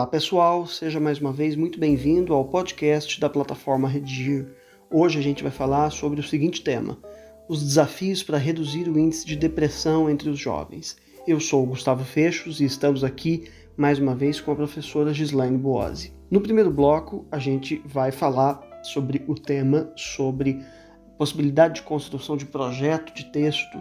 Olá pessoal, seja mais uma vez muito bem-vindo ao podcast da plataforma Redigir. Hoje a gente vai falar sobre o seguinte tema: os desafios para reduzir o índice de depressão entre os jovens. Eu sou o Gustavo Fechos e estamos aqui mais uma vez com a professora Gislaine Boazzi. No primeiro bloco, a gente vai falar sobre o tema sobre possibilidade de construção de projeto de texto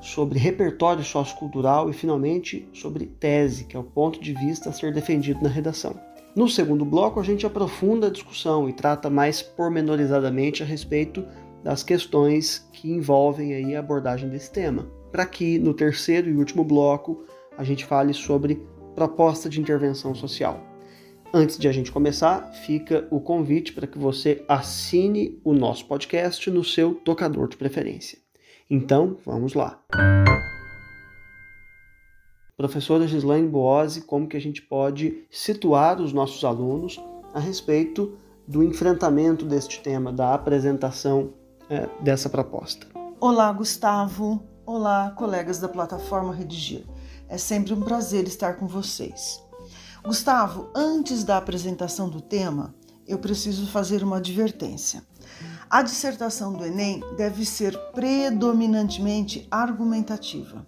sobre repertório sociocultural e, finalmente, sobre tese, que é o ponto de vista a ser defendido na redação. No segundo bloco, a gente aprofunda a discussão e trata mais pormenorizadamente a respeito das questões que envolvem aí a abordagem desse tema, para que no terceiro e último bloco a gente fale sobre proposta de intervenção social. Antes de a gente começar, fica o convite para que você assine o nosso podcast no seu tocador de preferência. Então, vamos lá. Professora Gislaine Boazzi, como que a gente pode situar os nossos alunos a respeito do enfrentamento deste tema, da apresentação é, dessa proposta? Olá, Gustavo. Olá, colegas da plataforma Redigir. É sempre um prazer estar com vocês. Gustavo, antes da apresentação do tema, eu preciso fazer uma advertência. A dissertação do Enem deve ser predominantemente argumentativa.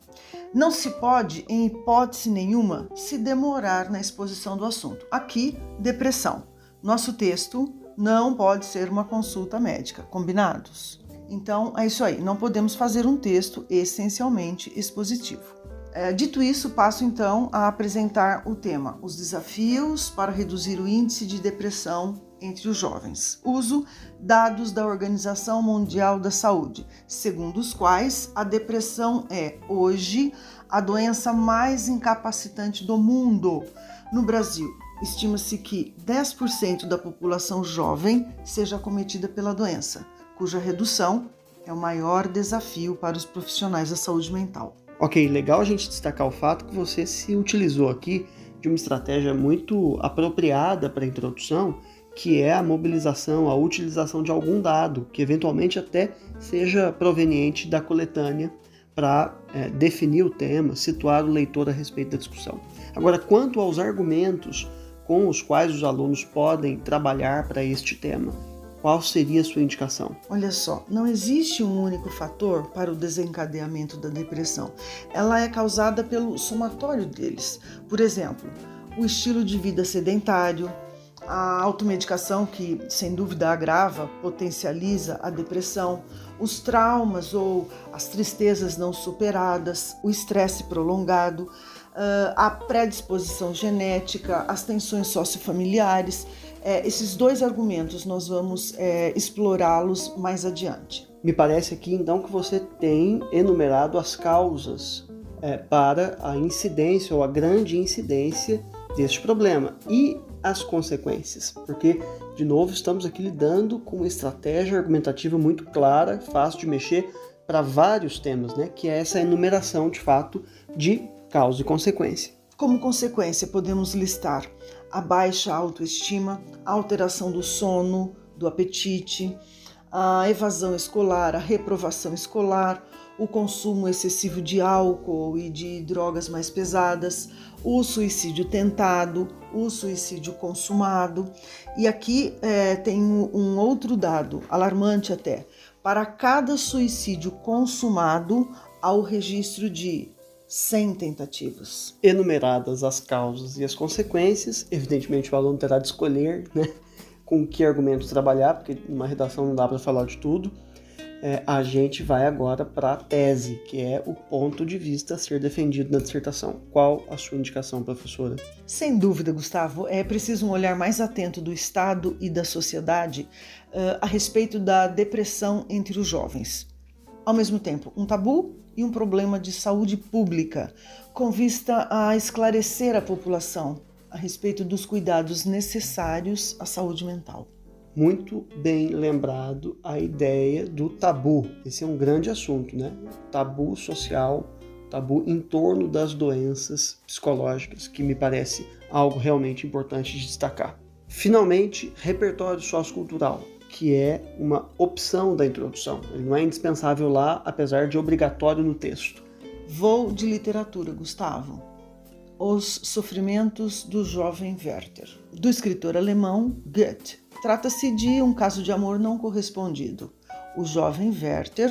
Não se pode, em hipótese nenhuma, se demorar na exposição do assunto. Aqui, depressão. Nosso texto não pode ser uma consulta médica, combinados? Então, é isso aí. Não podemos fazer um texto essencialmente expositivo. É, dito isso, passo então a apresentar o tema: os desafios para reduzir o índice de depressão entre os jovens. Uso dados da Organização Mundial da Saúde, segundo os quais a depressão é, hoje, a doença mais incapacitante do mundo. No Brasil, estima-se que 10% da população jovem seja acometida pela doença, cuja redução é o maior desafio para os profissionais da saúde mental. Ok, legal a gente destacar o fato que você se utilizou aqui de uma estratégia muito apropriada para a introdução, que é a mobilização, a utilização de algum dado, que eventualmente até seja proveniente da coletânea para é, definir o tema, situar o leitor a respeito da discussão. Agora, quanto aos argumentos com os quais os alunos podem trabalhar para este tema, qual seria a sua indicação? Olha só, não existe um único fator para o desencadeamento da depressão. Ela é causada pelo somatório deles. Por exemplo, o estilo de vida sedentário, a automedicação, que sem dúvida agrava, potencializa a depressão, os traumas ou as tristezas não superadas, o estresse prolongado, ah, a predisposição genética, as tensões sociofamiliares. É, esses dois argumentos nós vamos é, explorá-los mais adiante. Me parece aqui então que você tem enumerado as causas é, para a incidência ou a grande incidência deste problema. E as consequências, porque, de novo, estamos aqui lidando com uma estratégia argumentativa muito clara, fácil de mexer para vários temas, né? que é essa enumeração de fato de causa e consequência. Como consequência, podemos listar a baixa autoestima, a alteração do sono, do apetite, a evasão escolar, a reprovação escolar, o consumo excessivo de álcool e de drogas mais pesadas, o suicídio tentado, o suicídio consumado. E aqui é, tem um outro dado, alarmante até. Para cada suicídio consumado, há o registro de 100 tentativas. Enumeradas as causas e as consequências, evidentemente o aluno terá de escolher né, com que argumento trabalhar, porque numa redação não dá para falar de tudo é, a gente vai agora para a tese, que é o ponto de vista a ser defendido na dissertação. Qual a sua indicação, professora? Sem dúvida, Gustavo, é preciso um olhar mais atento do Estado e da sociedade uh, a respeito da depressão entre os jovens. Ao mesmo tempo, um tabu e um problema de saúde pública, com vista a esclarecer a população a respeito dos cuidados necessários à saúde mental muito bem lembrado a ideia do tabu. Esse é um grande assunto, né? Tabu social, tabu em torno das doenças psicológicas, que me parece algo realmente importante de destacar. Finalmente, repertório sociocultural, que é uma opção da introdução. Ele não é indispensável lá, apesar de obrigatório no texto. Vou de literatura, Gustavo. Os Sofrimentos do Jovem Werther, do escritor alemão Goethe. Trata-se de um caso de amor não correspondido. O jovem Werther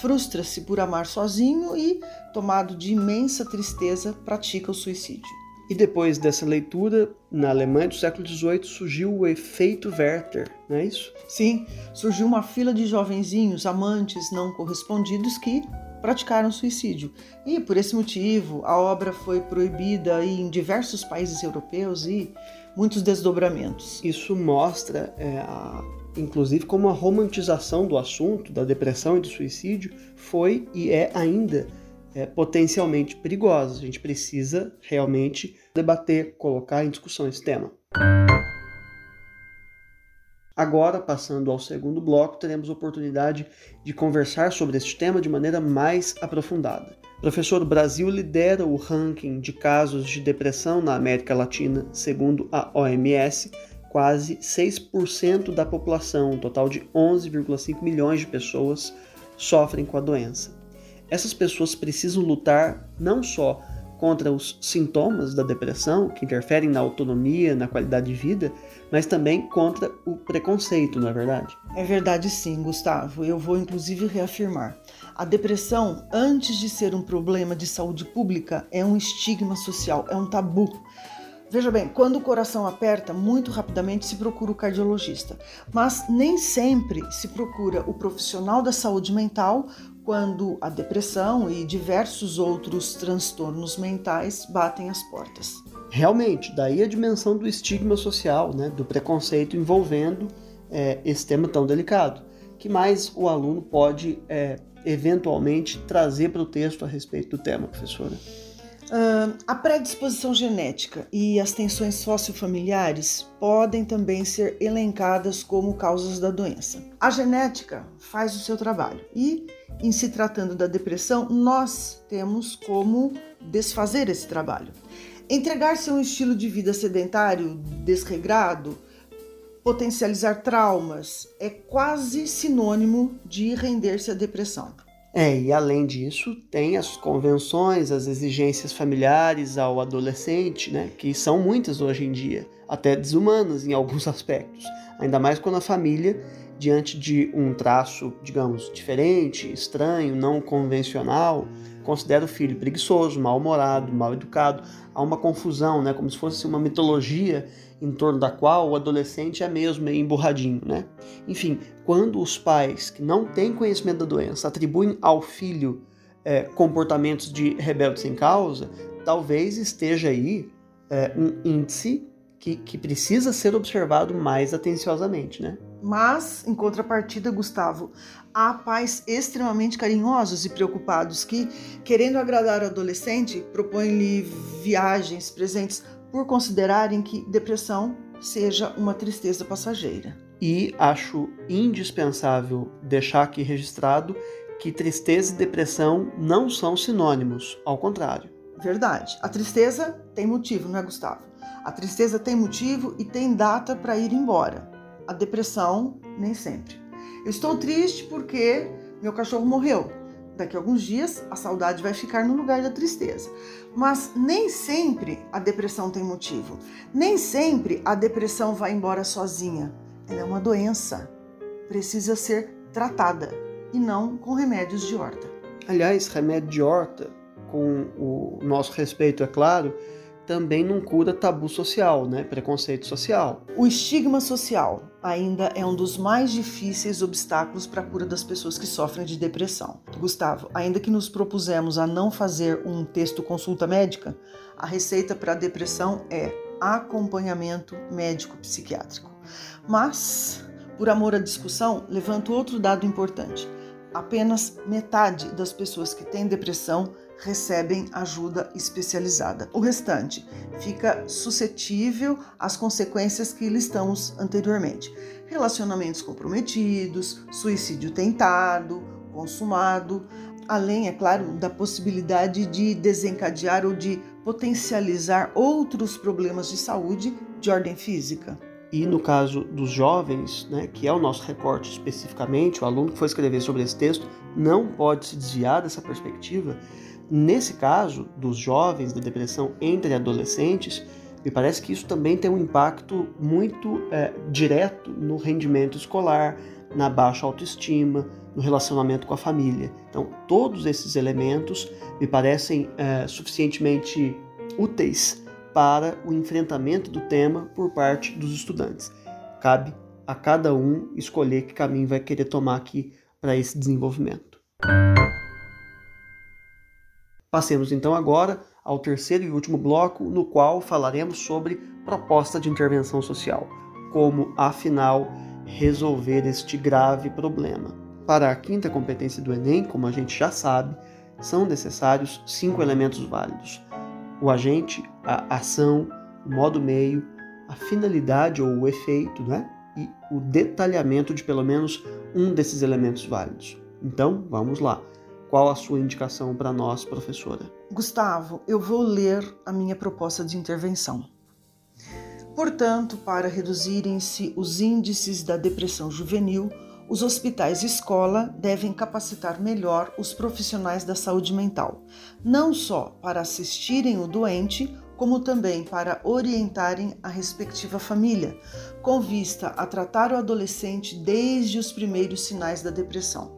frustra-se por amar sozinho e, tomado de imensa tristeza, pratica o suicídio. E depois dessa leitura, na Alemanha do século XVIII surgiu o efeito Werther, não é isso? Sim, surgiu uma fila de jovenzinhos, amantes não correspondidos que praticaram suicídio. E por esse motivo, a obra foi proibida em diversos países europeus e muitos desdobramentos. Isso mostra, é, a, inclusive, como a romantização do assunto, da depressão e do suicídio, foi e é ainda é, potencialmente perigosa. A gente precisa realmente debater, colocar em discussão esse tema. Agora, passando ao segundo bloco, teremos oportunidade de conversar sobre este tema de maneira mais aprofundada. Professor, o Brasil lidera o ranking de casos de depressão na América Latina, segundo a OMS, quase 6% da população, um total de 11,5 milhões de pessoas, sofrem com a doença essas pessoas precisam lutar não só contra os sintomas da depressão, que interferem na autonomia, na qualidade de vida, mas também contra o preconceito, não é verdade? É verdade sim, Gustavo. Eu vou inclusive reafirmar. A depressão, antes de ser um problema de saúde pública, é um estigma social, é um tabu. Veja bem, quando o coração aperta, muito rapidamente se procura o cardiologista, mas nem sempre se procura o profissional da saúde mental quando a depressão e diversos outros transtornos mentais batem as portas. Realmente, daí a dimensão do estigma social, né, do preconceito envolvendo é, esse tema tão delicado. que mais o aluno pode é, eventualmente trazer para o texto a respeito do tema, professora? Uh, a predisposição genética e as tensões sociofamiliares podem também ser elencadas como causas da doença. A genética faz o seu trabalho e em se tratando da depressão, nós temos como desfazer esse trabalho. Entregar-se a um estilo de vida sedentário, desregrado, potencializar traumas, é quase sinônimo de render-se à depressão. É, e além disso, tem as convenções, as exigências familiares ao adolescente, né, que são muitas hoje em dia, até desumanas em alguns aspectos, ainda mais quando a família diante de um traço, digamos, diferente, estranho, não convencional, considera o filho preguiçoso, mal-humorado, mal educado. Há uma confusão, né, como se fosse uma mitologia em torno da qual o adolescente é mesmo meio emburradinho, né? Enfim, quando os pais que não têm conhecimento da doença atribuem ao filho é, comportamentos de rebelde sem causa, talvez esteja aí é, um índice que, que precisa ser observado mais atenciosamente, né? Mas, em contrapartida, Gustavo, há pais extremamente carinhosos e preocupados que, querendo agradar o adolescente, propõem-lhe viagens, presentes, por considerarem que depressão seja uma tristeza passageira. E acho indispensável deixar aqui registrado que tristeza e depressão não são sinônimos, ao contrário. Verdade. A tristeza tem motivo, não é, Gustavo? A tristeza tem motivo e tem data para ir embora a depressão nem sempre. Eu estou triste porque meu cachorro morreu. Daqui a alguns dias a saudade vai ficar no lugar da tristeza. Mas nem sempre a depressão tem motivo. Nem sempre a depressão vai embora sozinha. Ela é uma doença. Precisa ser tratada e não com remédios de horta. Aliás, remédio de horta, com o nosso respeito, é claro, também não cura tabu social, né? preconceito social. O estigma social ainda é um dos mais difíceis obstáculos para a cura das pessoas que sofrem de depressão. Gustavo, ainda que nos propusemos a não fazer um texto consulta médica, a receita para a depressão é acompanhamento médico-psiquiátrico. Mas, por amor à discussão, levanto outro dado importante. Apenas metade das pessoas que têm depressão recebem ajuda especializada. O restante fica suscetível às consequências que listamos anteriormente: relacionamentos comprometidos, suicídio tentado, consumado, além, é claro, da possibilidade de desencadear ou de potencializar outros problemas de saúde de ordem física. E no caso dos jovens, né, que é o nosso recorte especificamente, o aluno que foi escrever sobre esse texto não pode se desviar dessa perspectiva, Nesse caso dos jovens da depressão entre adolescentes, me parece que isso também tem um impacto muito é, direto no rendimento escolar, na baixa autoestima, no relacionamento com a família. Então, todos esses elementos me parecem é, suficientemente úteis para o enfrentamento do tema por parte dos estudantes. Cabe a cada um escolher que caminho vai querer tomar aqui para esse desenvolvimento. Passemos então agora ao terceiro e último bloco, no qual falaremos sobre proposta de intervenção social, como afinal resolver este grave problema. Para a quinta competência do Enem, como a gente já sabe, são necessários cinco elementos válidos: o agente, a ação, o modo meio, a finalidade ou o efeito, né? e o detalhamento de pelo menos um desses elementos válidos. Então, vamos lá. Qual a sua indicação para nós, professora? Gustavo, eu vou ler a minha proposta de intervenção. Portanto, para reduzirem-se os índices da depressão juvenil, os hospitais escola devem capacitar melhor os profissionais da saúde mental, não só para assistirem o doente, como também para orientarem a respectiva família, com vista a tratar o adolescente desde os primeiros sinais da depressão.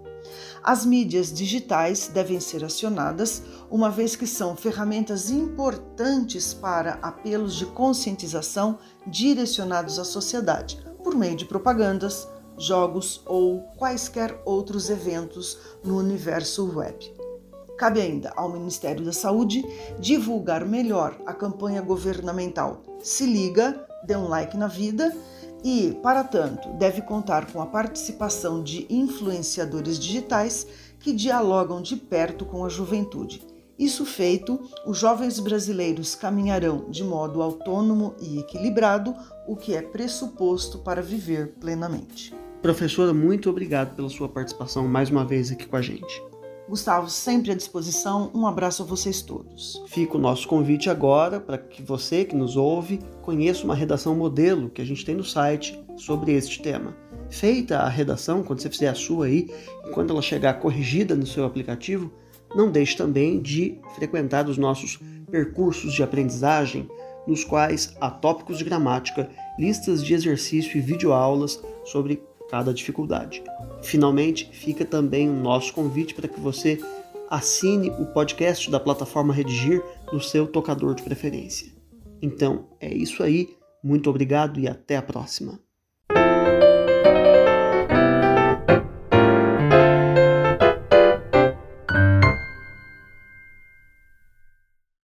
As mídias digitais devem ser acionadas, uma vez que são ferramentas importantes para apelos de conscientização direcionados à sociedade, por meio de propagandas, jogos ou quaisquer outros eventos no universo web. Cabe ainda ao Ministério da Saúde divulgar melhor a campanha governamental Se Liga, dê um like na vida e, para tanto, deve contar com a participação de influenciadores digitais que dialogam de perto com a juventude. Isso feito, os jovens brasileiros caminharão de modo autônomo e equilibrado, o que é pressuposto para viver plenamente. Professora, muito obrigado pela sua participação mais uma vez aqui com a gente. Gustavo, sempre à disposição. Um abraço a vocês todos. Fica o nosso convite agora para que você que nos ouve conheça uma redação modelo que a gente tem no site sobre este tema. Feita a redação, quando você fizer a sua aí, e quando ela chegar corrigida no seu aplicativo, não deixe também de frequentar os nossos percursos de aprendizagem, nos quais há tópicos de gramática, listas de exercício e videoaulas sobre cada dificuldade. Finalmente, fica também o nosso convite para que você assine o podcast da plataforma Redigir no seu tocador de preferência. Então, é isso aí. Muito obrigado e até a próxima.